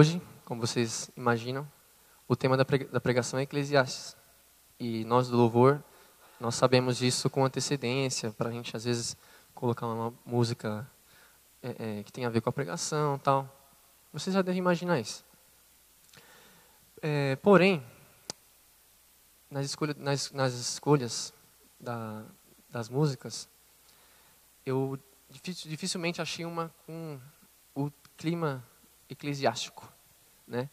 hoje, como vocês imaginam, o tema da pregação é Eclesiastes. E nós do louvor, nós sabemos disso com antecedência, para a gente às vezes colocar uma música é, é, que tem a ver com a pregação tal. Vocês já devem imaginar isso. É, porém, nas, escolha, nas, nas escolhas da, das músicas, eu dificilmente achei uma com o clima eclesiástico, né?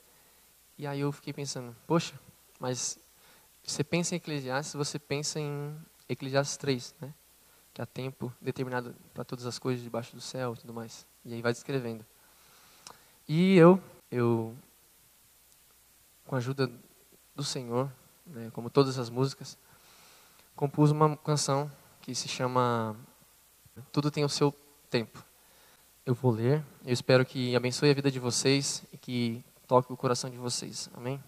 E aí eu fiquei pensando, poxa, mas você pensa em Eclesiastes, você pensa em Eclesiastes 3, né? Que há tempo determinado para todas as coisas debaixo do céu e tudo mais. E aí vai descrevendo. E eu, eu com a ajuda do Senhor, né, como todas as músicas, compus uma canção que se chama Tudo tem o seu tempo. Eu vou ler, eu espero que abençoe a vida de vocês e que toque o coração de vocês. Amém?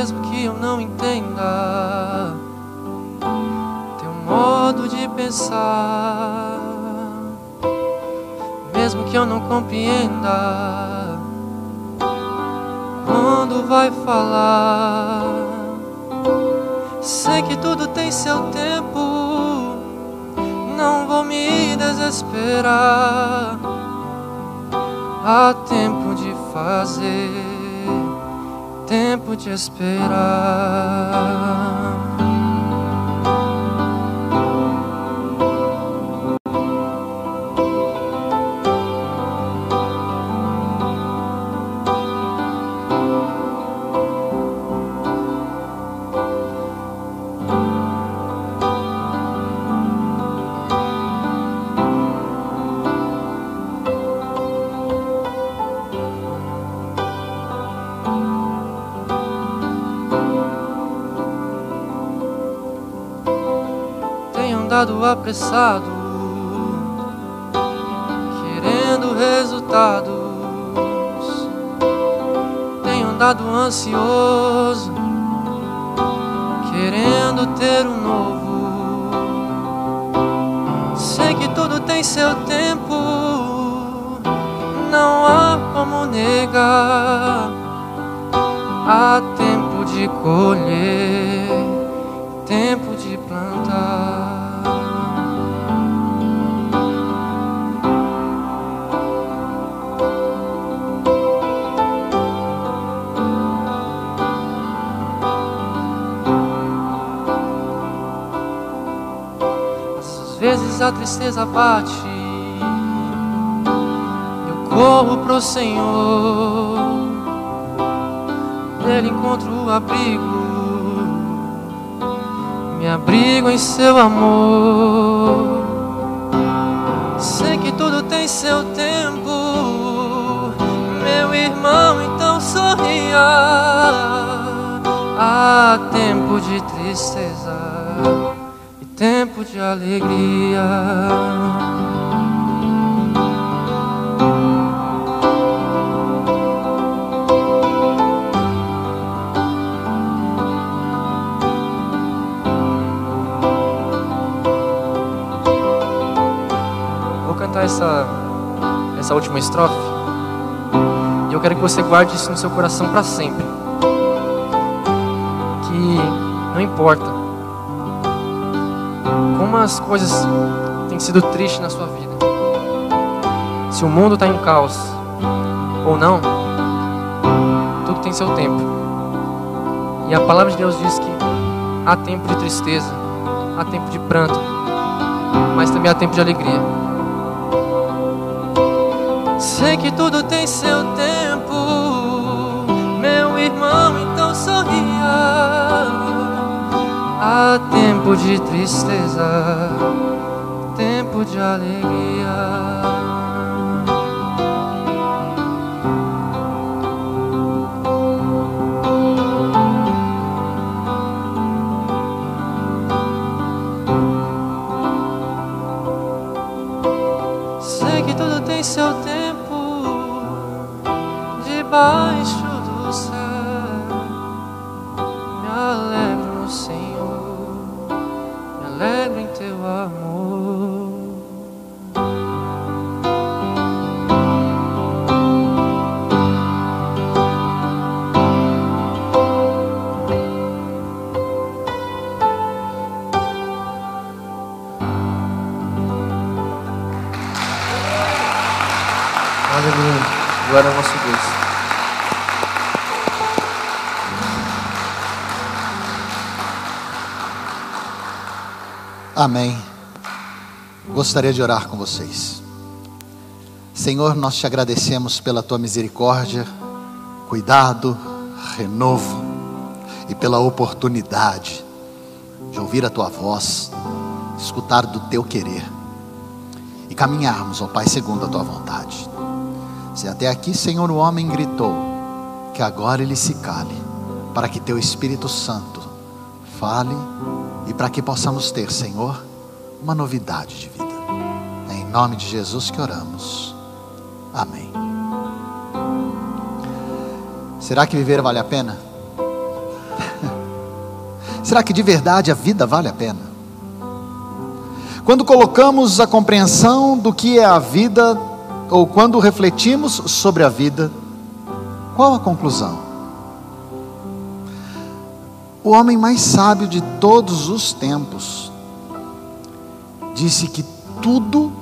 Mesmo que eu não entenda teu modo de pensar, mesmo que eu não compreenda quando vai falar. Sei que tudo tem seu tempo, não vou me desesperar. Há tempo de fazer tempo de esperar. Apressado, querendo resultados. Tenho andado ansioso, querendo ter um novo. Sei que tudo tem seu tempo, não há como negar. Há tempo de colher, tempo a tristeza bate, eu corro pro Senhor, nele encontro o abrigo, me abrigo em seu amor. Sei que tudo tem seu tempo, meu irmão, então sorria. Há tempo de tristeza tempo de alegria. Vou cantar essa, essa última estrofe. E eu quero que você guarde isso no seu coração para sempre. Que não importa como as coisas têm sido tristes na sua vida. Se o mundo está em caos ou não, tudo tem seu tempo. E a palavra de Deus diz que há tempo de tristeza, há tempo de pranto, mas também há tempo de alegria. Sei que tudo tem seu tempo, meu irmão, então sorria. Há tempo de tristeza, tempo de alegria. Sei que tudo tem seu tempo de baixo. Amém. Gostaria de orar com vocês. Senhor, nós te agradecemos pela tua misericórdia, cuidado, renovo e pela oportunidade de ouvir a tua voz, escutar do teu querer e caminharmos, ó Pai, segundo a tua vontade. Se até aqui, Senhor, o homem gritou, que agora ele se cale, para que teu Espírito Santo fale e para que possamos ter, Senhor, uma novidade de vida. É em nome de Jesus que oramos. Amém. Será que viver vale a pena? Será que de verdade a vida vale a pena? Quando colocamos a compreensão do que é a vida, ou quando refletimos sobre a vida, qual a conclusão? O homem mais sábio de todos os tempos disse que tudo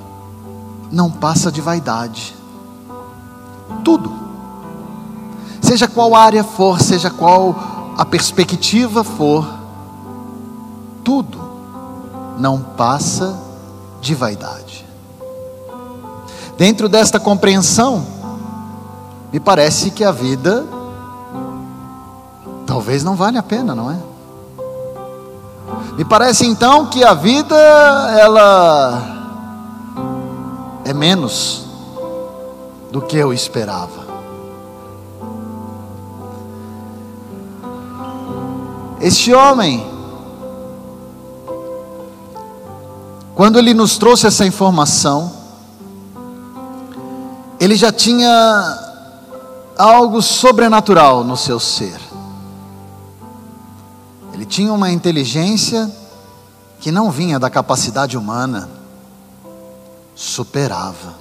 não passa de vaidade. Tudo. Seja qual área for, seja qual a perspectiva for, tudo não passa de vaidade. Dentro desta compreensão, me parece que a vida talvez não vale a pena, não é? Me parece então que a vida ela é menos do que eu esperava. Este homem, quando ele nos trouxe essa informação, ele já tinha algo sobrenatural no seu ser. Tinha uma inteligência que não vinha da capacidade humana, superava.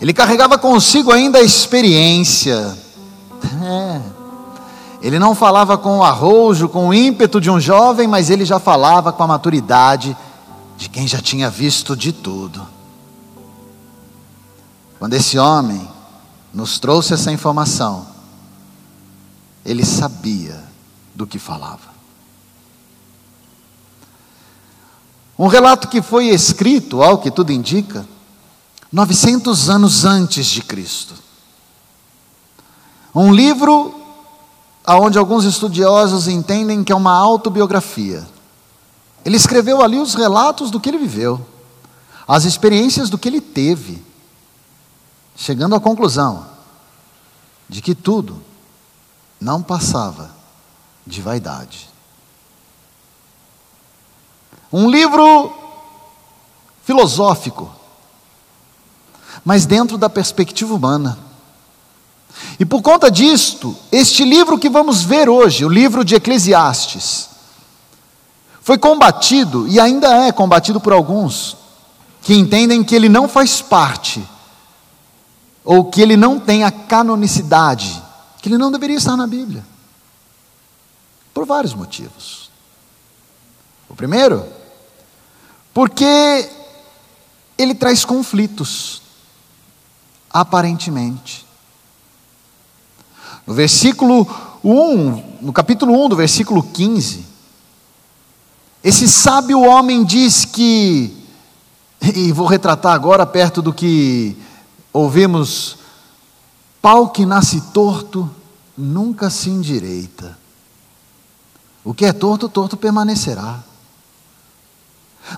Ele carregava consigo ainda a experiência. É. Ele não falava com o arrojo, com o ímpeto de um jovem, mas ele já falava com a maturidade de quem já tinha visto de tudo. Quando esse homem nos trouxe essa informação, ele sabia do que falava. Um relato que foi escrito, ao que tudo indica, 900 anos antes de Cristo. Um livro aonde alguns estudiosos entendem que é uma autobiografia. Ele escreveu ali os relatos do que ele viveu, as experiências do que ele teve, chegando à conclusão de que tudo não passava de vaidade. Um livro filosófico, mas dentro da perspectiva humana. E por conta disto, este livro que vamos ver hoje, o livro de Eclesiastes, foi combatido e ainda é combatido por alguns que entendem que ele não faz parte, ou que ele não tem a canonicidade, que ele não deveria estar na Bíblia, por vários motivos. O primeiro, porque ele traz conflitos, aparentemente. No versículo 1, no capítulo 1 do versículo 15, esse sábio homem diz que, e vou retratar agora perto do que ouvimos, pau que nasce torto nunca se endireita. O que é torto, torto permanecerá.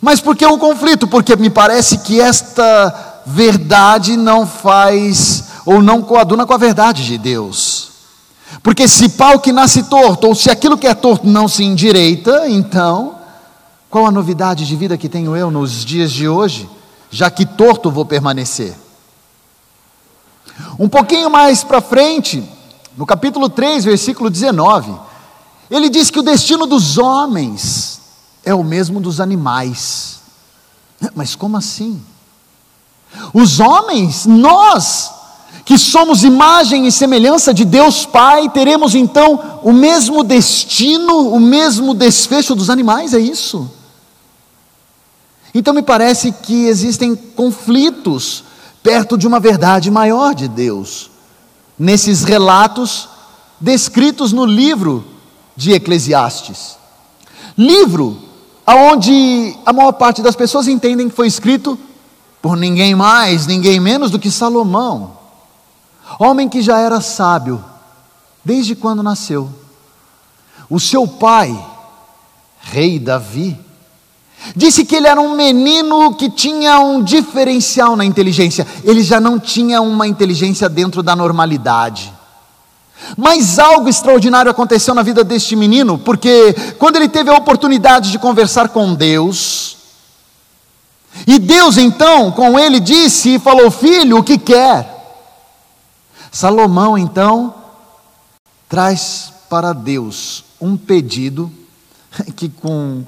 Mas por que o conflito? Porque me parece que esta verdade não faz, ou não coaduna com a verdade de Deus. Porque se pau que nasce torto, ou se aquilo que é torto não se endireita, então, qual a novidade de vida que tenho eu nos dias de hoje, já que torto vou permanecer? Um pouquinho mais para frente, no capítulo 3, versículo 19, ele diz que o destino dos homens é o mesmo dos animais. Mas como assim? Os homens, nós, que somos imagem e semelhança de Deus Pai, teremos então o mesmo destino, o mesmo desfecho dos animais, é isso? Então me parece que existem conflitos perto de uma verdade maior de Deus. Nesses relatos descritos no livro de Eclesiastes. Livro aonde a maior parte das pessoas entendem que foi escrito por ninguém mais, ninguém menos do que Salomão. Homem que já era sábio desde quando nasceu. O seu pai, rei Davi, disse que ele era um menino que tinha um diferencial na inteligência. Ele já não tinha uma inteligência dentro da normalidade. Mas algo extraordinário aconteceu na vida deste menino, porque quando ele teve a oportunidade de conversar com Deus, e Deus então com ele disse e falou: Filho, o que quer? Salomão então traz para Deus um pedido que com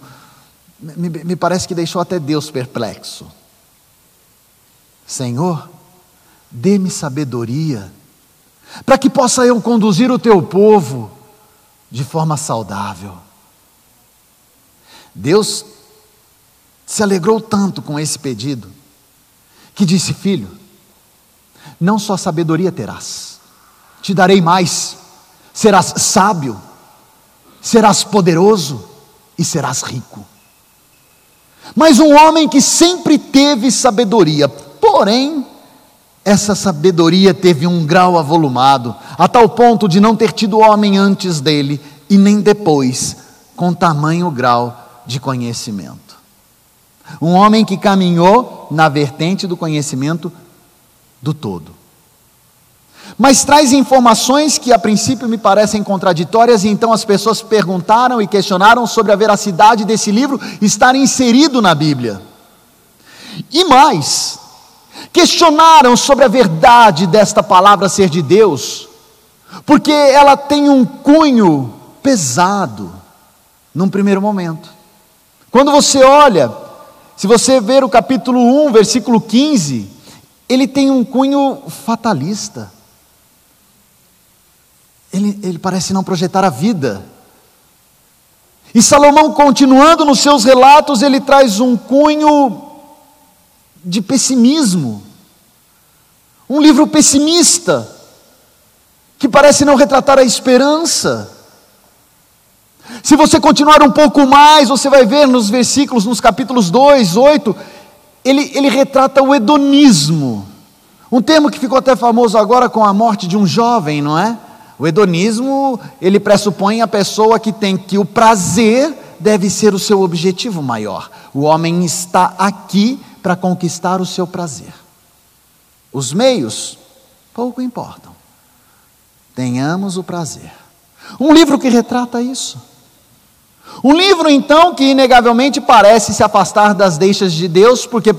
me, me parece que deixou até Deus perplexo. Senhor, dê-me sabedoria para que possa eu conduzir o teu povo de forma saudável. Deus se alegrou tanto com esse pedido, que disse: Filho, não só sabedoria terás, te darei mais, serás sábio, serás poderoso e serás rico. Mas um homem que sempre teve sabedoria, porém, essa sabedoria teve um grau avolumado, a tal ponto de não ter tido homem antes dele e nem depois, com tamanho grau de conhecimento. Um homem que caminhou na vertente do conhecimento do todo. Mas traz informações que a princípio me parecem contraditórias, e então as pessoas perguntaram e questionaram sobre a veracidade desse livro estar inserido na Bíblia. E mais, questionaram sobre a verdade desta palavra ser de Deus, porque ela tem um cunho pesado, num primeiro momento. Quando você olha, se você ver o capítulo 1, versículo 15, ele tem um cunho fatalista. Ele, ele parece não projetar a vida. E Salomão, continuando nos seus relatos, ele traz um cunho de pessimismo. Um livro pessimista, que parece não retratar a esperança. Se você continuar um pouco mais, você vai ver nos versículos, nos capítulos 2, 8, ele, ele retrata o hedonismo. Um termo que ficou até famoso agora com a morte de um jovem, não é? O hedonismo, ele pressupõe a pessoa que tem que o prazer deve ser o seu objetivo maior. O homem está aqui para conquistar o seu prazer. Os meios pouco importam. Tenhamos o prazer. Um livro que retrata isso. Um livro, então, que inegavelmente parece se afastar das deixas de Deus, porque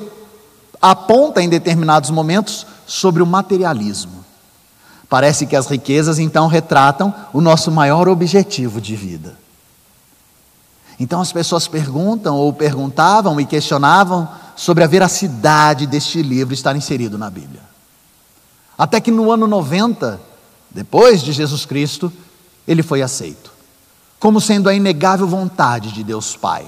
aponta em determinados momentos sobre o materialismo. Parece que as riquezas, então, retratam o nosso maior objetivo de vida. Então as pessoas perguntam ou perguntavam e questionavam sobre a veracidade deste livro estar inserido na Bíblia. Até que no ano 90, depois de Jesus Cristo, ele foi aceito, como sendo a inegável vontade de Deus Pai,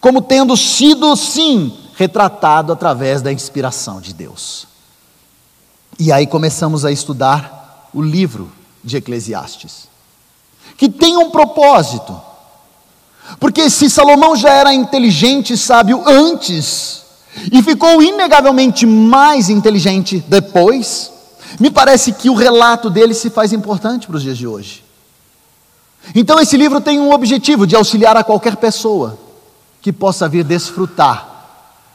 como tendo sido, sim, retratado através da inspiração de Deus. E aí começamos a estudar o livro de Eclesiastes, que tem um propósito, porque se Salomão já era inteligente e sábio antes e ficou inegavelmente mais inteligente depois, me parece que o relato dele se faz importante para os dias de hoje. Então, esse livro tem um objetivo de auxiliar a qualquer pessoa que possa vir desfrutar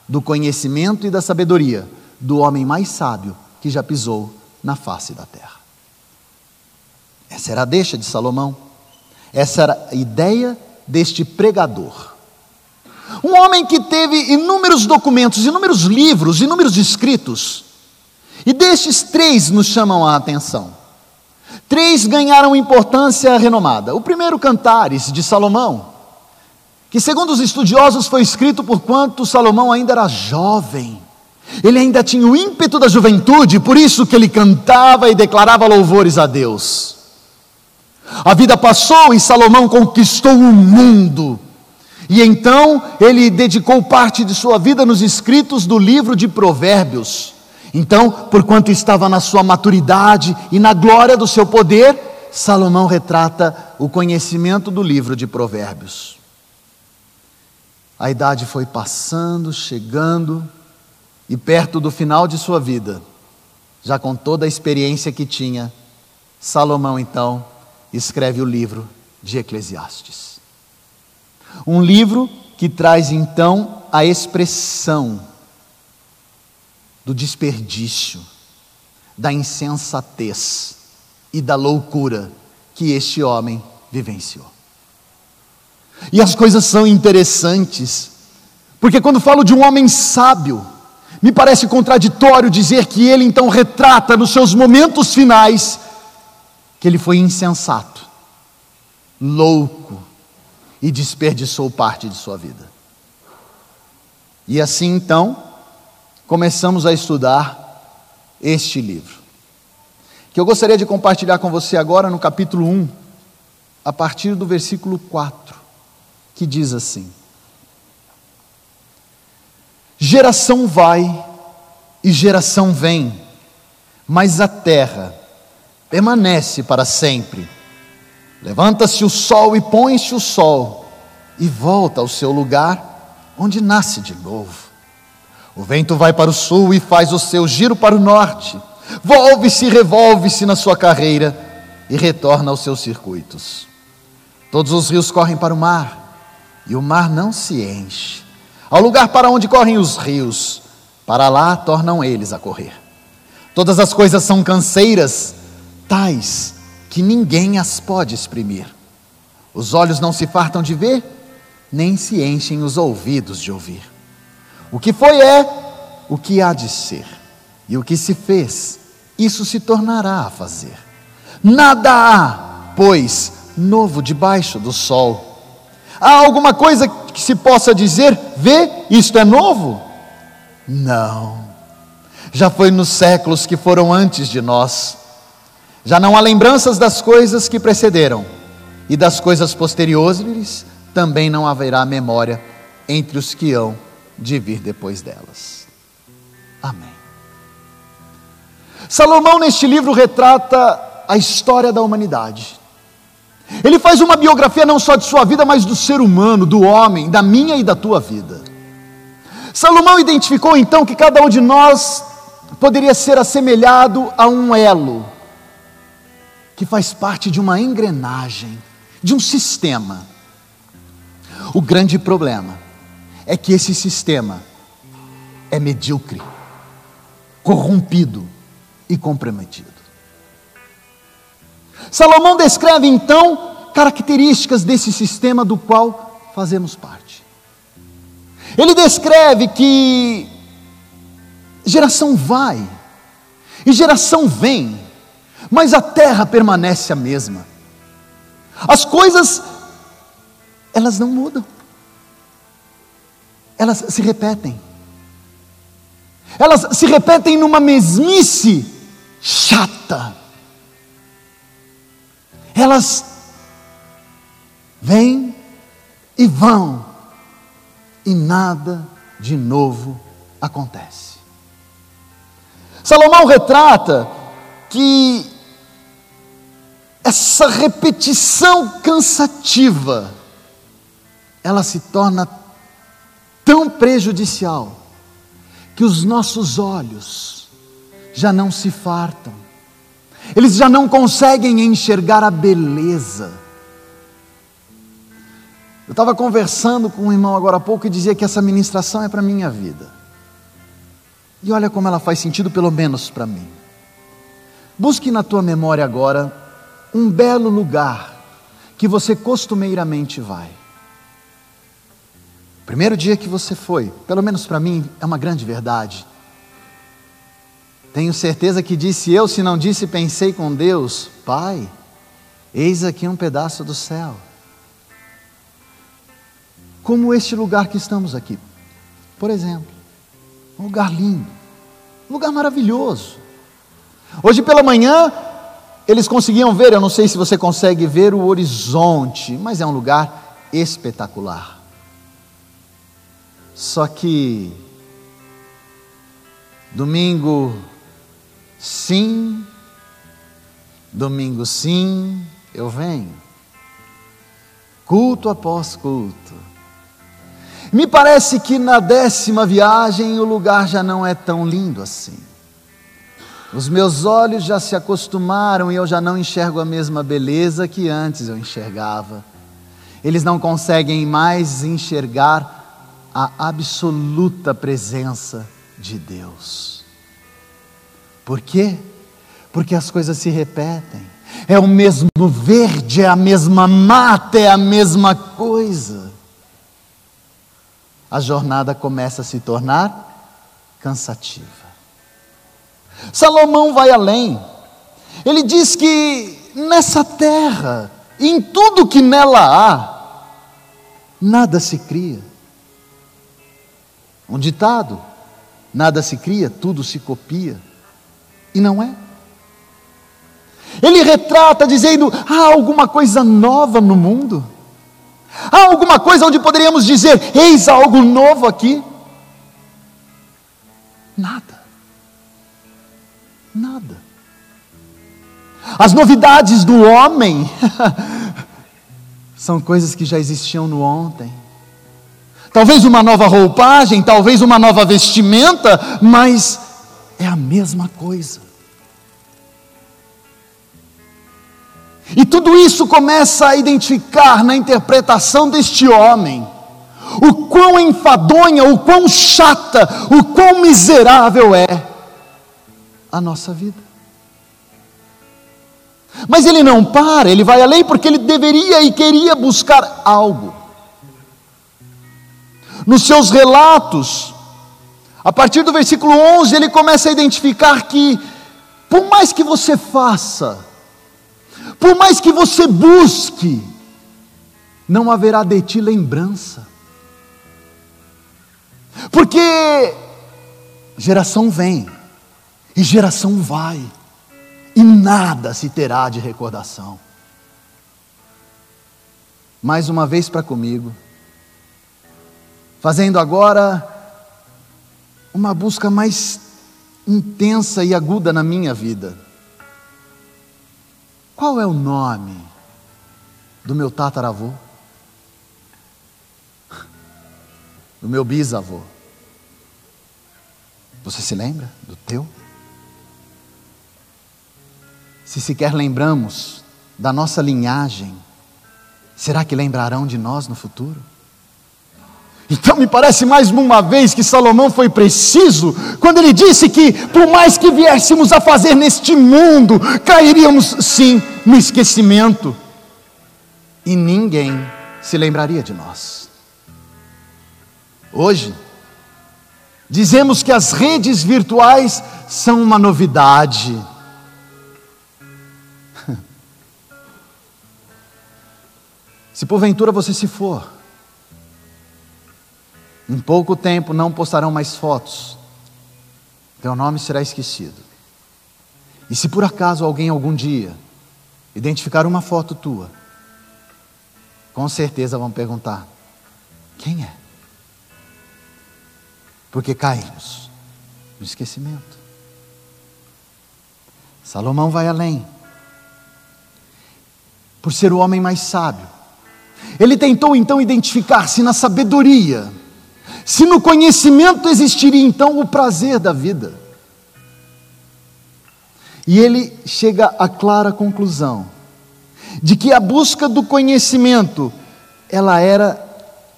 do conhecimento e da sabedoria do homem mais sábio que já pisou na face da terra. Essa era a deixa de Salomão, essa era a ideia deste pregador. Um homem que teve inúmeros documentos, inúmeros livros, inúmeros escritos. E destes três nos chamam a atenção. Três ganharam importância renomada. O primeiro, Cantares, de Salomão, que, segundo os estudiosos, foi escrito por quanto Salomão ainda era jovem. Ele ainda tinha o ímpeto da juventude, por isso que ele cantava e declarava louvores a Deus. A vida passou e Salomão conquistou o mundo. E então ele dedicou parte de sua vida nos escritos do livro de Provérbios. Então, porquanto estava na sua maturidade e na glória do seu poder, Salomão retrata o conhecimento do livro de Provérbios. A idade foi passando, chegando, e perto do final de sua vida, já com toda a experiência que tinha, Salomão então escreve o livro de Eclesiastes. Um livro que traz então a expressão do desperdício, da insensatez e da loucura que este homem vivenciou. E as coisas são interessantes, porque quando falo de um homem sábio, me parece contraditório dizer que ele então retrata nos seus momentos finais que ele foi insensato, louco e desperdiçou parte de sua vida. E assim então, começamos a estudar este livro, que eu gostaria de compartilhar com você agora no capítulo 1, a partir do versículo 4, que diz assim: Geração vai e geração vem, mas a terra permanece para sempre. Levanta-se o sol e põe-se o sol, e volta ao seu lugar, onde nasce de novo. O vento vai para o sul e faz o seu giro para o norte, volve-se e revolve-se na sua carreira e retorna aos seus circuitos. Todos os rios correm para o mar, e o mar não se enche. Ao lugar para onde correm os rios, para lá tornam eles a correr. Todas as coisas são canseiras, tais que ninguém as pode exprimir. Os olhos não se fartam de ver, nem se enchem os ouvidos de ouvir. O que foi é o que há de ser, e o que se fez, isso se tornará a fazer. Nada há, pois, novo debaixo do sol. Há alguma coisa que se possa dizer, vê, isto é novo? Não. Já foi nos séculos que foram antes de nós. Já não há lembranças das coisas que precederam, e das coisas posteriores também não haverá memória entre os que hão de vir depois delas. Amém. Salomão, neste livro, retrata a história da humanidade. Ele faz uma biografia não só de sua vida, mas do ser humano, do homem, da minha e da tua vida. Salomão identificou então que cada um de nós poderia ser assemelhado a um elo que faz parte de uma engrenagem, de um sistema. O grande problema é que esse sistema é medíocre, corrompido e comprometido. Salomão descreve então características desse sistema do qual fazemos parte. Ele descreve que geração vai e geração vem, mas a terra permanece a mesma. As coisas, elas não mudam, elas se repetem. Elas se repetem numa mesmice chata. Elas vêm e vão, e nada de novo acontece. Salomão retrata que essa repetição cansativa ela se torna tão prejudicial que os nossos olhos já não se fartam, eles já não conseguem enxergar a beleza eu estava conversando com um irmão agora há pouco e dizia que essa ministração é para a minha vida. E olha como ela faz sentido, pelo menos para mim. Busque na tua memória agora um belo lugar que você costumeiramente vai. Primeiro dia que você foi, pelo menos para mim, é uma grande verdade. Tenho certeza que disse eu, se não disse, pensei com Deus: Pai, eis aqui um pedaço do céu como este lugar que estamos aqui. Por exemplo, um lugar lindo, um lugar maravilhoso. Hoje pela manhã, eles conseguiam ver, eu não sei se você consegue ver o horizonte, mas é um lugar espetacular. Só que Domingo, sim. Domingo, sim, eu venho. Culto após culto. Me parece que na décima viagem o lugar já não é tão lindo assim. Os meus olhos já se acostumaram e eu já não enxergo a mesma beleza que antes eu enxergava. Eles não conseguem mais enxergar a absoluta presença de Deus. Por quê? Porque as coisas se repetem. É o mesmo verde, é a mesma mata, é a mesma coisa. A jornada começa a se tornar cansativa. Salomão vai além. Ele diz que nessa terra, em tudo que nela há, nada se cria. Um ditado Nada se cria, tudo se copia. E não é. Ele retrata dizendo: há alguma coisa nova no mundo? Há alguma coisa onde poderíamos dizer: eis algo novo aqui? As novidades do homem são coisas que já existiam no ontem talvez uma nova roupagem, talvez uma nova vestimenta, mas é a mesma coisa. E tudo isso começa a identificar na interpretação deste homem o quão enfadonha, o quão chata, o quão miserável é a nossa vida. Mas ele não para, ele vai além porque ele deveria e queria buscar algo. Nos seus relatos, a partir do versículo 11, ele começa a identificar que, por mais que você faça, por mais que você busque, não haverá de ti lembrança, porque geração vem e geração vai, e nada se terá de recordação. Mais uma vez para comigo fazendo agora uma busca mais intensa e aguda na minha vida. Qual é o nome do meu tataravô? Do meu bisavô? Você se lembra do teu? Se sequer lembramos da nossa linhagem, será que lembrarão de nós no futuro? Então me parece mais uma vez que Salomão foi preciso quando ele disse que, por mais que viéssemos a fazer neste mundo, cairíamos sim no esquecimento e ninguém se lembraria de nós. Hoje, dizemos que as redes virtuais são uma novidade. Se porventura você se for, em pouco tempo não postarão mais fotos. Teu nome será esquecido. E se por acaso alguém algum dia identificar uma foto tua, com certeza vão perguntar: quem é? Porque caímos no esquecimento. Salomão vai além. Por ser o homem mais sábio, ele tentou então identificar-se na sabedoria se no conhecimento existiria então o prazer da vida. E ele chega à clara conclusão de que a busca do conhecimento ela era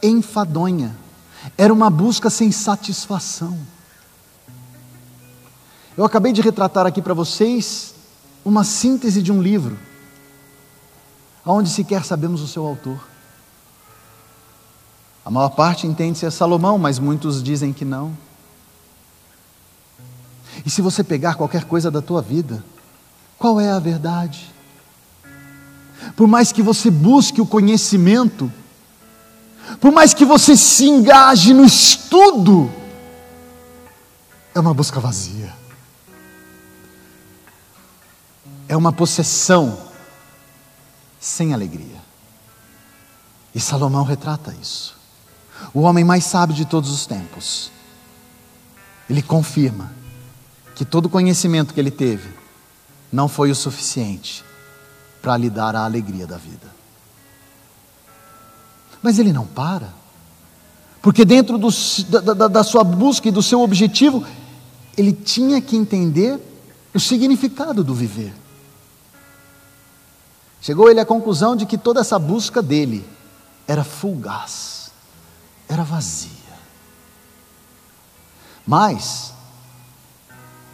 enfadonha, era uma busca sem satisfação. Eu acabei de retratar aqui para vocês uma síntese de um livro, onde sequer sabemos o seu autor. A maior parte entende ser Salomão, mas muitos dizem que não. E se você pegar qualquer coisa da tua vida, qual é a verdade? Por mais que você busque o conhecimento, por mais que você se engaje no estudo, é uma busca vazia. É uma possessão sem alegria. E Salomão retrata isso o homem mais sábio de todos os tempos. Ele confirma que todo o conhecimento que ele teve não foi o suficiente para lhe dar a alegria da vida. Mas ele não para, porque dentro do, da, da, da sua busca e do seu objetivo, ele tinha que entender o significado do viver. Chegou ele à conclusão de que toda essa busca dele era fugaz, era vazia. Mas,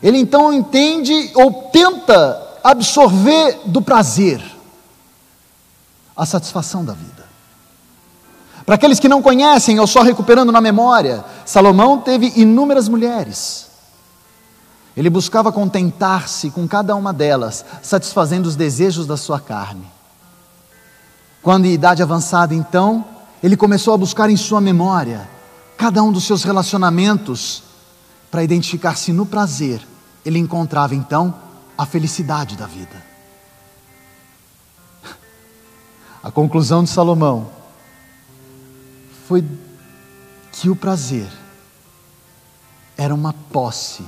ele então entende ou tenta absorver do prazer a satisfação da vida. Para aqueles que não conhecem, ou só recuperando na memória, Salomão teve inúmeras mulheres. Ele buscava contentar-se com cada uma delas, satisfazendo os desejos da sua carne. Quando em idade avançada, então, ele começou a buscar em sua memória cada um dos seus relacionamentos para identificar se no prazer ele encontrava então a felicidade da vida. A conclusão de Salomão foi que o prazer era uma posse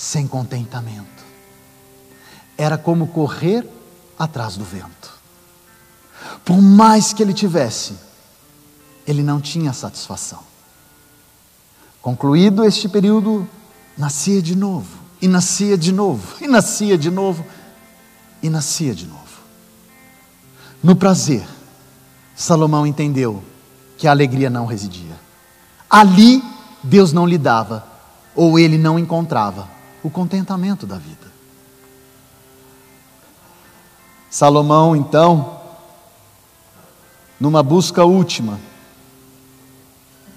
sem contentamento. Era como correr atrás do vento. Por mais que ele tivesse, ele não tinha satisfação. Concluído este período, nascia de novo, e nascia de novo, e nascia de novo, e nascia de novo. No prazer, Salomão entendeu que a alegria não residia. Ali, Deus não lhe dava, ou ele não encontrava o contentamento da vida. Salomão, então, numa busca última,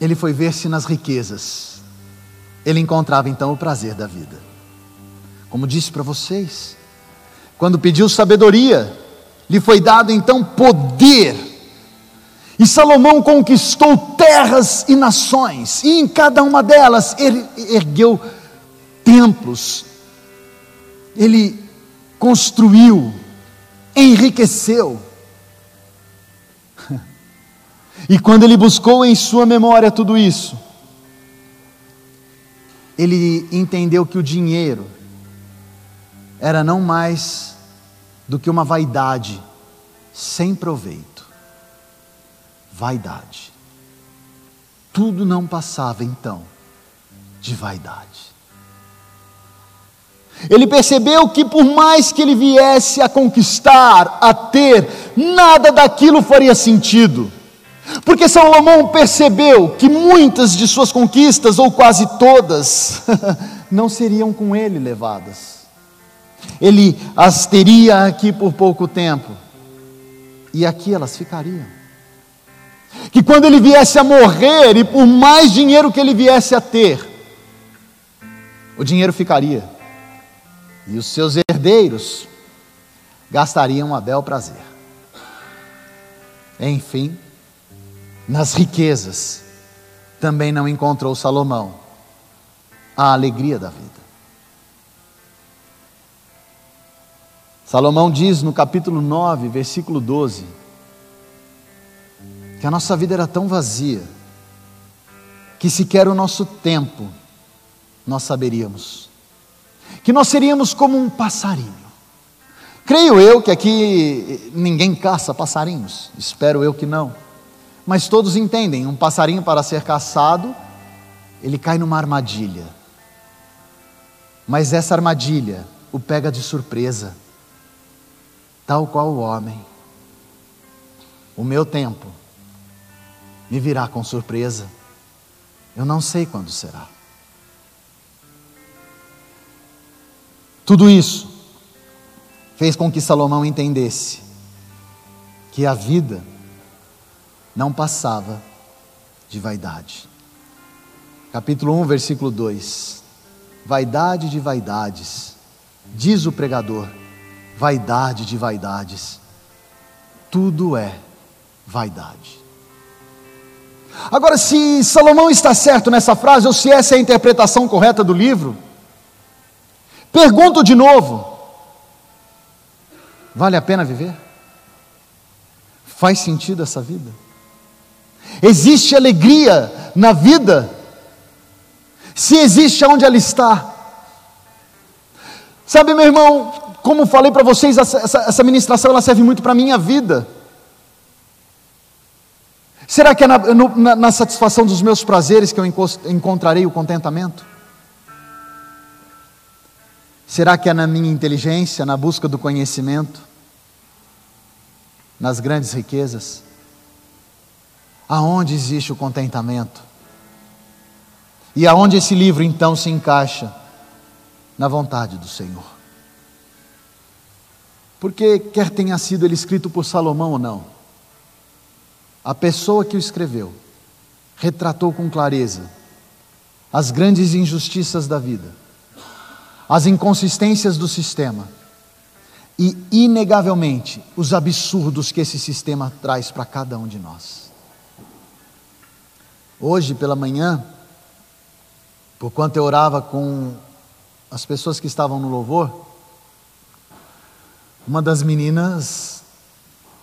ele foi ver se nas riquezas ele encontrava então o prazer da vida. Como disse para vocês, quando pediu sabedoria, lhe foi dado então poder. E Salomão conquistou terras e nações, e em cada uma delas ele ergueu templos, ele construiu, enriqueceu. E quando ele buscou em sua memória tudo isso, ele entendeu que o dinheiro era não mais do que uma vaidade sem proveito. Vaidade. Tudo não passava então de vaidade. Ele percebeu que por mais que ele viesse a conquistar, a ter, nada daquilo faria sentido. Porque Salomão percebeu que muitas de suas conquistas, ou quase todas, não seriam com ele levadas. Ele as teria aqui por pouco tempo, e aqui elas ficariam. Que quando ele viesse a morrer, e por mais dinheiro que ele viesse a ter, o dinheiro ficaria e os seus herdeiros gastariam a bel prazer. Enfim, nas riquezas, também não encontrou Salomão a alegria da vida. Salomão diz no capítulo 9, versículo 12, que a nossa vida era tão vazia, que sequer o nosso tempo nós saberíamos que nós seríamos como um passarinho. Creio eu que aqui ninguém caça passarinhos, espero eu que não. Mas todos entendem, um passarinho para ser caçado, ele cai numa armadilha. Mas essa armadilha o pega de surpresa, tal qual o homem. O meu tempo me virá com surpresa, eu não sei quando será. Tudo isso fez com que Salomão entendesse que a vida não passava de vaidade. Capítulo 1, versículo 2: Vaidade de vaidades, diz o pregador, vaidade de vaidades, tudo é vaidade. Agora, se Salomão está certo nessa frase, ou se essa é a interpretação correta do livro, Pergunto de novo: vale a pena viver? Faz sentido essa vida? Existe alegria na vida? Se existe, onde ela está? Sabe, meu irmão, como falei para vocês, essa, essa, essa ministração ela serve muito para a minha vida. Será que é na, no, na, na satisfação dos meus prazeres que eu encontrarei o contentamento? Será que é na minha inteligência, na busca do conhecimento, nas grandes riquezas? Aonde existe o contentamento? E aonde esse livro então se encaixa? Na vontade do Senhor. Porque, quer tenha sido ele escrito por Salomão ou não, a pessoa que o escreveu retratou com clareza as grandes injustiças da vida, as inconsistências do sistema e, inegavelmente, os absurdos que esse sistema traz para cada um de nós. Hoje pela manhã, por quanto eu orava com as pessoas que estavam no louvor, uma das meninas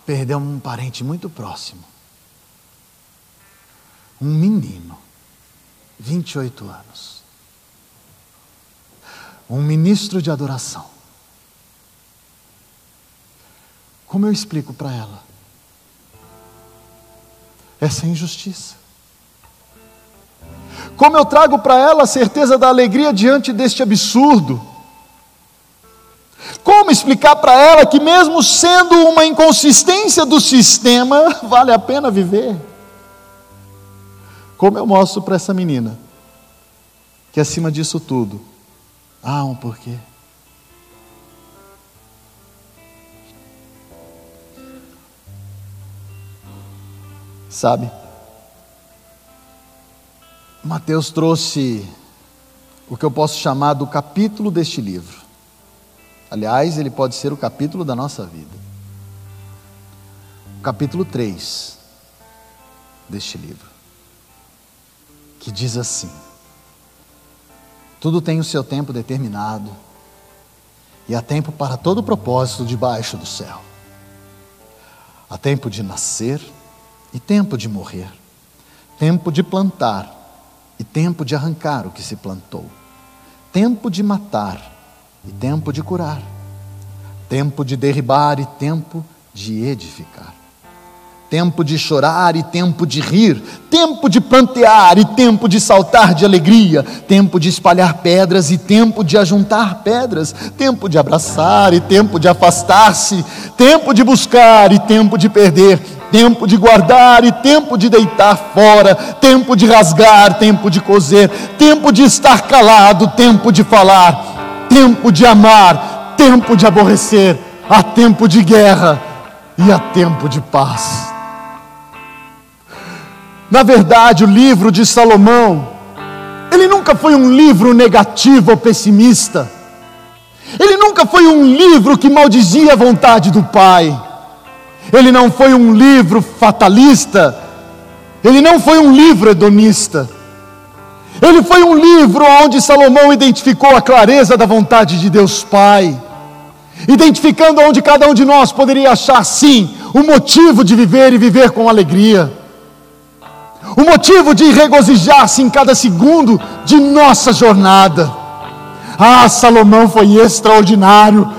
perdeu um parente muito próximo. Um menino, 28 anos. Um ministro de adoração. Como eu explico para ela? Essa injustiça. Como eu trago para ela a certeza da alegria diante deste absurdo? Como explicar para ela que, mesmo sendo uma inconsistência do sistema, vale a pena viver? Como eu mostro para essa menina que, acima disso tudo, há um porquê? Sabe? Mateus trouxe o que eu posso chamar do capítulo deste livro. Aliás, ele pode ser o capítulo da nossa vida. O capítulo 3 deste livro. Que diz assim: Tudo tem o seu tempo determinado, e há tempo para todo propósito debaixo do céu. Há tempo de nascer e tempo de morrer, tempo de plantar e tempo de arrancar o que se plantou, tempo de matar e tempo de curar, tempo de derribar e tempo de edificar, tempo de chorar e tempo de rir, tempo de plantear e tempo de saltar de alegria, tempo de espalhar pedras e tempo de ajuntar pedras, tempo de abraçar e tempo de afastar-se, tempo de buscar e tempo de perder tempo de guardar e tempo de deitar fora, tempo de rasgar, tempo de coser, tempo de estar calado, tempo de falar, tempo de amar, tempo de aborrecer, há tempo de guerra e há tempo de paz. Na verdade, o livro de Salomão, ele nunca foi um livro negativo ou pessimista. Ele nunca foi um livro que maldizia a vontade do Pai ele não foi um livro fatalista, ele não foi um livro hedonista. Ele foi um livro onde Salomão identificou a clareza da vontade de Deus Pai, identificando onde cada um de nós poderia achar, sim, o motivo de viver e viver com alegria, o motivo de regozijar-se em cada segundo de nossa jornada. Ah, Salomão foi extraordinário,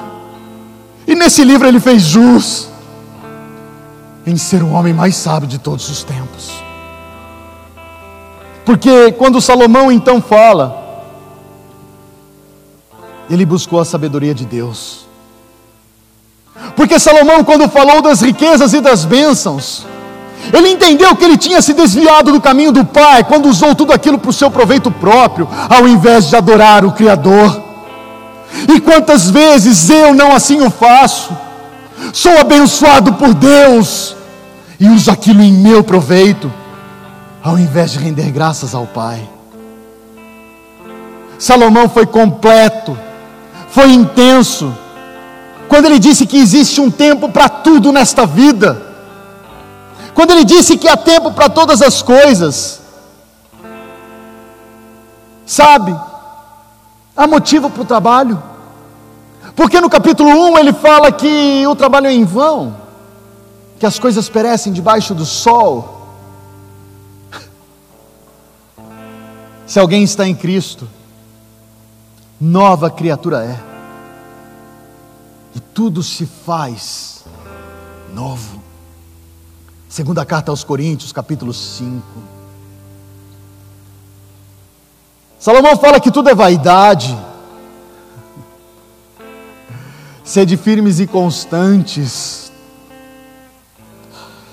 e nesse livro ele fez jus em ser o homem mais sábio de todos os tempos. Porque quando Salomão então fala, ele buscou a sabedoria de Deus. Porque Salomão, quando falou das riquezas e das bênçãos, ele entendeu que ele tinha se desviado do caminho do Pai quando usou tudo aquilo para o seu proveito próprio, ao invés de adorar o Criador. E quantas vezes eu não assim o faço? sou abençoado por Deus e uso aquilo em meu proveito, ao invés de render graças ao Pai. Salomão foi completo, foi intenso, quando ele disse que existe um tempo para tudo nesta vida, quando ele disse que há tempo para todas as coisas, sabe, há motivo para o trabalho, porque no capítulo 1 ele fala que o trabalho é em vão, que as coisas perecem debaixo do sol. Se alguém está em Cristo, nova criatura é. e tudo se faz novo. Segunda carta aos Coríntios, capítulo 5. Salomão fala que tudo é vaidade. Sede firmes e constantes,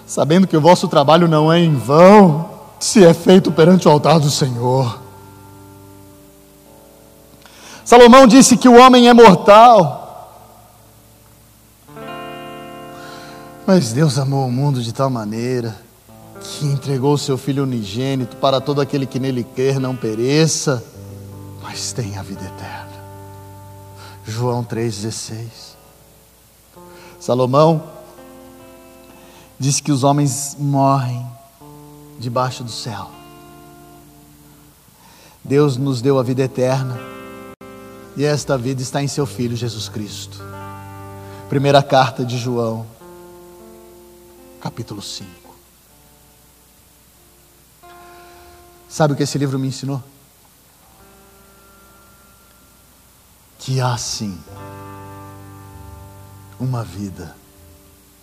sabendo que o vosso trabalho não é em vão, se é feito perante o altar do Senhor. Salomão disse que o homem é mortal. Mas Deus amou o mundo de tal maneira que entregou o seu Filho unigênito para todo aquele que nele quer não pereça, mas tenha a vida eterna. João 3,16. Salomão disse que os homens morrem debaixo do céu. Deus nos deu a vida eterna e esta vida está em seu Filho Jesus Cristo. Primeira carta de João, capítulo 5. Sabe o que esse livro me ensinou? Que há sim uma vida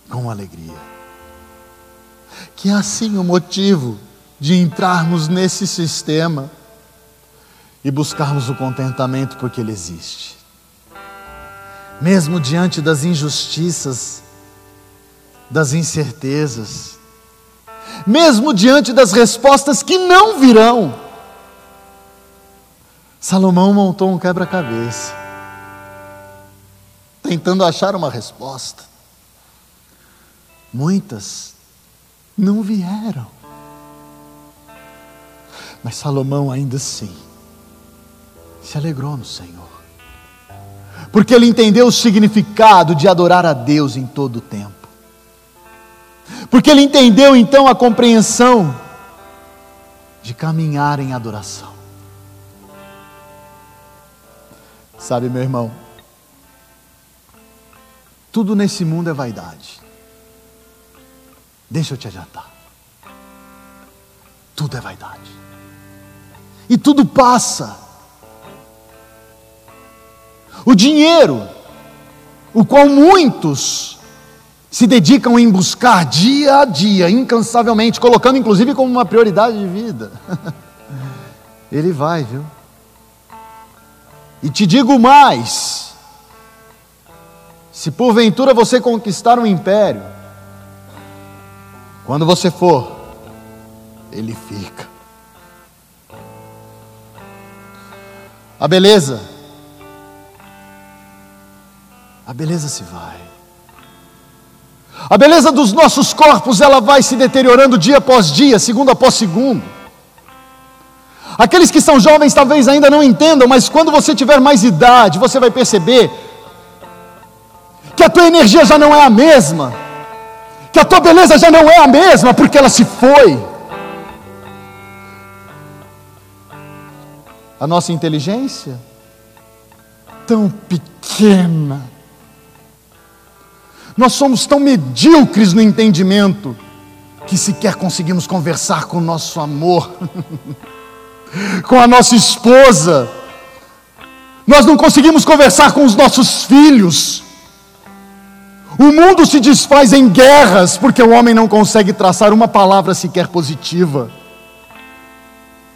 com alegria que é assim o motivo de entrarmos nesse sistema e buscarmos o contentamento porque ele existe. Mesmo diante das injustiças, das incertezas, mesmo diante das respostas que não virão, Salomão montou um quebra-cabeça, tentando achar uma resposta. Muitas não vieram. Mas Salomão ainda assim se alegrou no Senhor, porque ele entendeu o significado de adorar a Deus em todo o tempo, porque ele entendeu então a compreensão de caminhar em adoração. Sabe, meu irmão, tudo nesse mundo é vaidade. Deixa eu te adiantar. Tudo é vaidade. E tudo passa. O dinheiro, o qual muitos se dedicam em buscar dia a dia, incansavelmente, colocando inclusive como uma prioridade de vida. Ele vai, viu? E te digo mais: se porventura você conquistar um império, quando você for, ele fica. A beleza, a beleza se vai. A beleza dos nossos corpos, ela vai se deteriorando dia após dia, segundo após segundo. Aqueles que são jovens talvez ainda não entendam, mas quando você tiver mais idade, você vai perceber que a tua energia já não é a mesma que a tua beleza já não é a mesma porque ela se foi. A nossa inteligência, tão pequena, nós somos tão medíocres no entendimento que sequer conseguimos conversar com o nosso amor, com a nossa esposa, nós não conseguimos conversar com os nossos filhos, o mundo se desfaz em guerras porque o homem não consegue traçar uma palavra sequer positiva.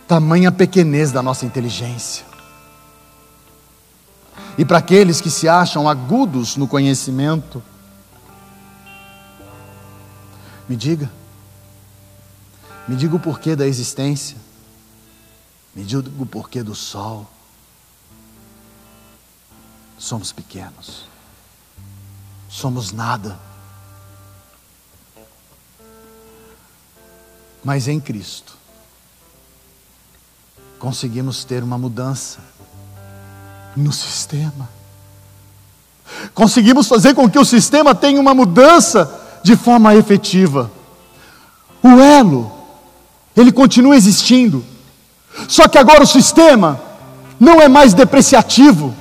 Tamanha pequenez da nossa inteligência. E para aqueles que se acham agudos no conhecimento, me diga, me diga o porquê da existência, me diga o porquê do sol. Somos pequenos somos nada. Mas em Cristo, conseguimos ter uma mudança no sistema. Conseguimos fazer com que o sistema tenha uma mudança de forma efetiva. O elo, ele continua existindo. Só que agora o sistema não é mais depreciativo,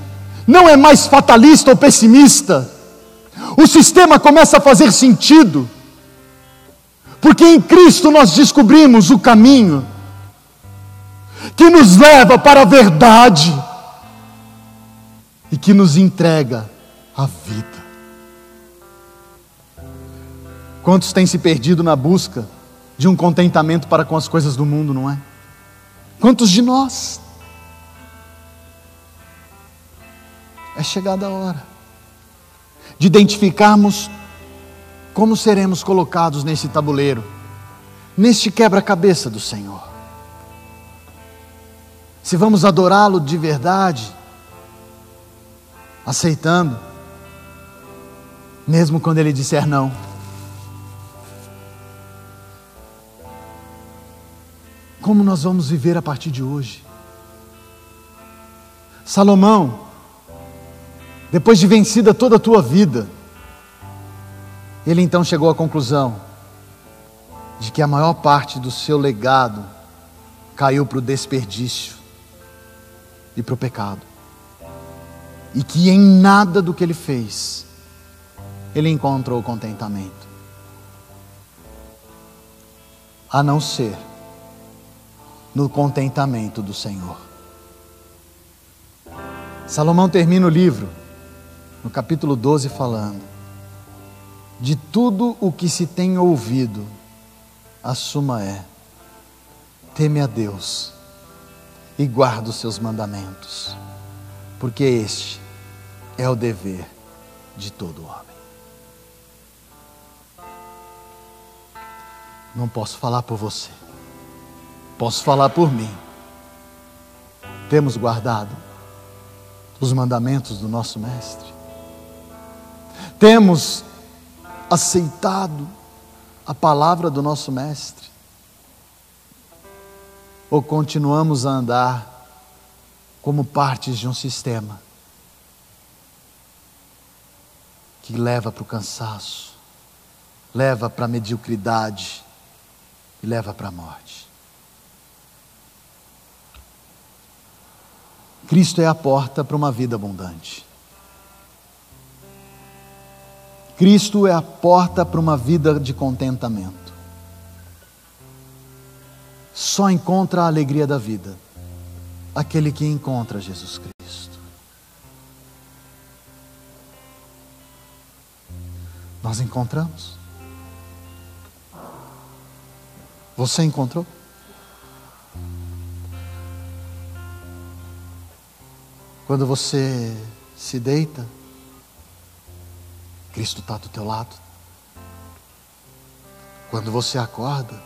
não é mais fatalista ou pessimista o sistema começa a fazer sentido, porque em Cristo nós descobrimos o caminho que nos leva para a verdade e que nos entrega a vida. Quantos têm se perdido na busca de um contentamento para com as coisas do mundo, não é? Quantos de nós? É chegada a hora de identificarmos como seremos colocados nesse tabuleiro, neste quebra-cabeça do Senhor. Se vamos adorá-lo de verdade, aceitando, mesmo quando ele disser não. Como nós vamos viver a partir de hoje? Salomão, depois de vencida toda a tua vida, ele então chegou à conclusão de que a maior parte do seu legado caiu para o desperdício e para o pecado. E que em nada do que ele fez, ele encontrou contentamento. A não ser no contentamento do Senhor. Salomão termina o livro, no capítulo 12, falando: De tudo o que se tem ouvido, a suma é: teme a Deus e guarda os seus mandamentos, porque este é o dever de todo homem. Não posso falar por você. Posso falar por mim. Temos guardado os mandamentos do nosso Mestre. Temos aceitado a palavra do nosso Mestre. Ou continuamos a andar como partes de um sistema que leva para o cansaço, leva para a mediocridade e leva para a morte. Cristo é a porta para uma vida abundante. Cristo é a porta para uma vida de contentamento. Só encontra a alegria da vida aquele que encontra Jesus Cristo. Nós encontramos. Você encontrou? Quando você se deita, Cristo está do teu lado. Quando você acorda,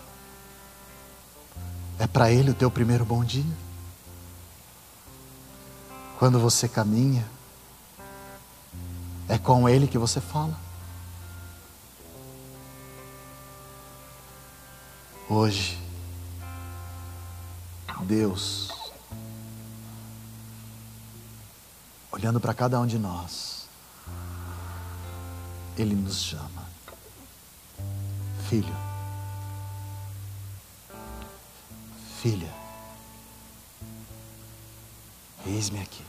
é para Ele o teu primeiro bom dia. Quando você caminha, é com Ele que você fala. Hoje, Deus olhando para cada um de nós, Ele nos chama, filho, filha, eis-me aqui,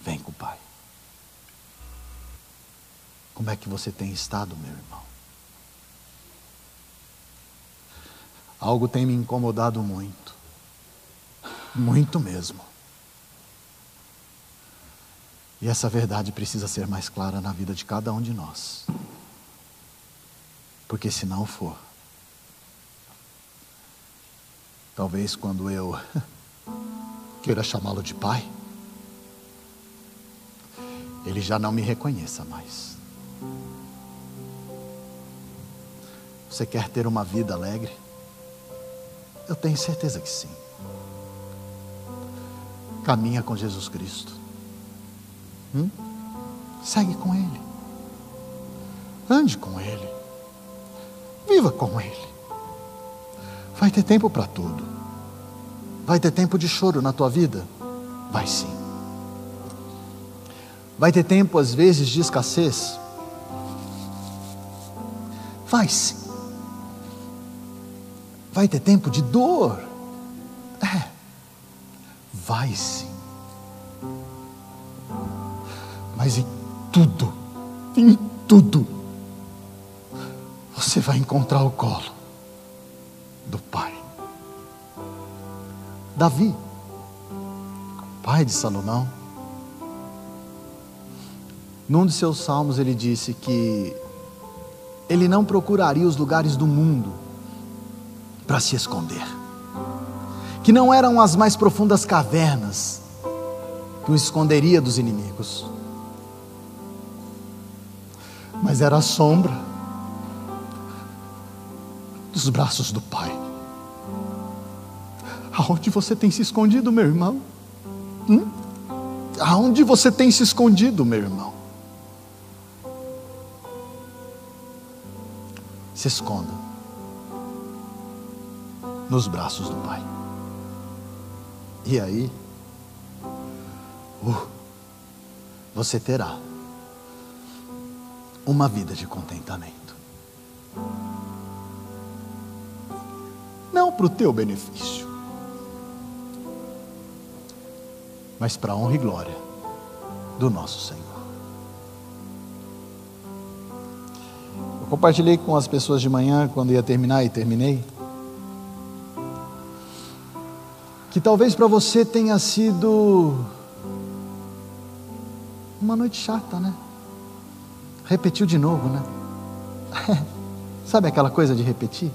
vem com o Pai. Como é que você tem estado, meu irmão? Algo tem me incomodado muito, muito mesmo. E essa verdade precisa ser mais clara na vida de cada um de nós. Porque se não for, talvez quando eu queira chamá-lo de pai, ele já não me reconheça mais. Você quer ter uma vida alegre? Eu tenho certeza que sim. Caminha com Jesus Cristo. Hum? Segue com Ele. Ande com Ele. Viva com Ele. Vai ter tempo para tudo. Vai ter tempo de choro na tua vida? Vai sim. Vai ter tempo, às vezes, de escassez? Vai sim. Vai ter tempo de dor? É. Vai sim. Mas em tudo, em tudo, você vai encontrar o colo do Pai. Davi, pai de Salomão, Num de seus salmos ele disse que ele não procuraria os lugares do mundo para se esconder, que não eram as mais profundas cavernas que o esconderia dos inimigos, mas era a sombra dos braços do Pai. Aonde você tem se escondido, meu irmão? Hum? Aonde você tem se escondido, meu irmão? Se esconda nos braços do Pai. E aí, uh, você terá uma vida de contentamento. Não para o teu benefício, mas para a honra e glória do nosso Senhor. Eu compartilhei com as pessoas de manhã, quando ia terminar e terminei, que talvez para você tenha sido uma noite chata, né? Repetiu de novo, né? Sabe aquela coisa de repetir?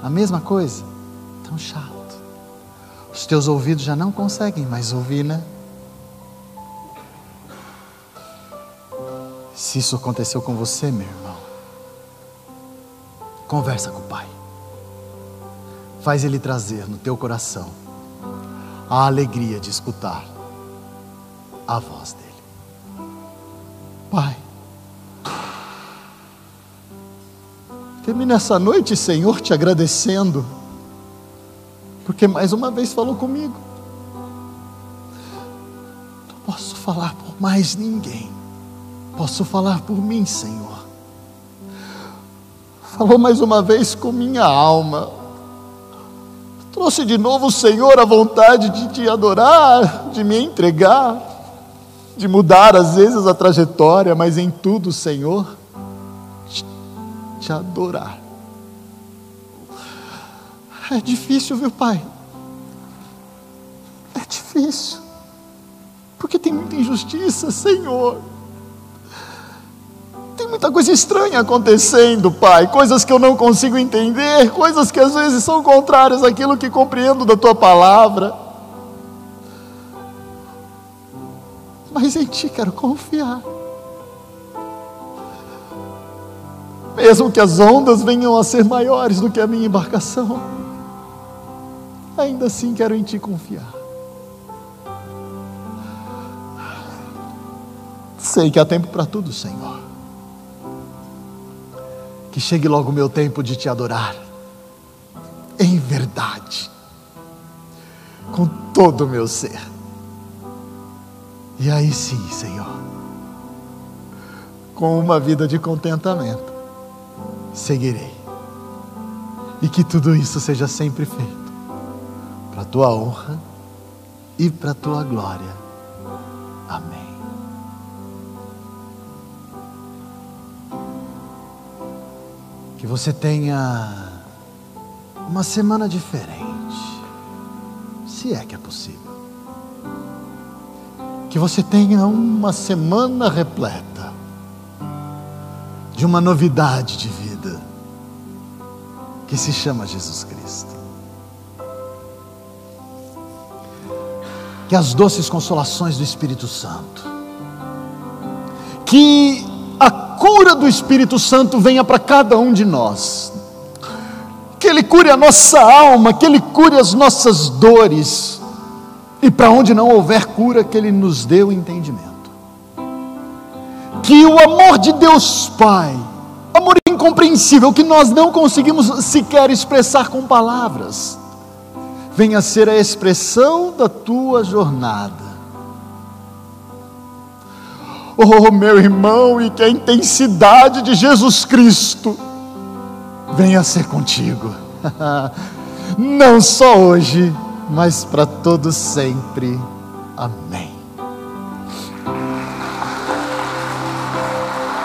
A mesma coisa? Tão chato. Os teus ouvidos já não conseguem mais ouvir, né? Se isso aconteceu com você, meu irmão, conversa com o Pai. Faz Ele trazer no teu coração a alegria de escutar a voz dEle. Pai, termine essa noite, Senhor, te agradecendo porque mais uma vez falou comigo. Não posso falar por mais ninguém, posso falar por mim, Senhor. Falou mais uma vez com minha alma, trouxe de novo Senhor a vontade de te adorar, de me entregar, de mudar às vezes a trajetória, mas em tudo, Senhor, te adorar. É difícil, viu, pai? É difícil. Porque tem muita injustiça, Senhor. Tem muita coisa estranha acontecendo, Pai. Coisas que eu não consigo entender, coisas que às vezes são contrárias àquilo que compreendo da tua palavra. Mas em Ti quero confiar. Mesmo que as ondas venham a ser maiores do que a minha embarcação ainda assim quero em Ti confiar. Sei que há tempo para tudo, Senhor. Que chegue logo o meu tempo de Te adorar, em verdade, com todo o meu ser. E aí sim, Senhor, com uma vida de contentamento, seguirei. E que tudo isso seja sempre feito para a tua honra e para a tua glória. Amém. Que você tenha uma semana diferente, se é que é possível. Que você tenha uma semana repleta de uma novidade de vida que se chama Jesus Cristo. que as doces consolações do Espírito Santo, que a cura do Espírito Santo venha para cada um de nós, que Ele cure a nossa alma, que Ele cure as nossas dores, e para onde não houver cura, que Ele nos dê o entendimento. Que o amor de Deus Pai, amor incompreensível, que nós não conseguimos sequer expressar com palavras, venha ser a expressão da tua jornada. Oh, meu irmão, e que a intensidade de Jesus Cristo venha ser contigo, não só hoje, mas para todo sempre. Amém.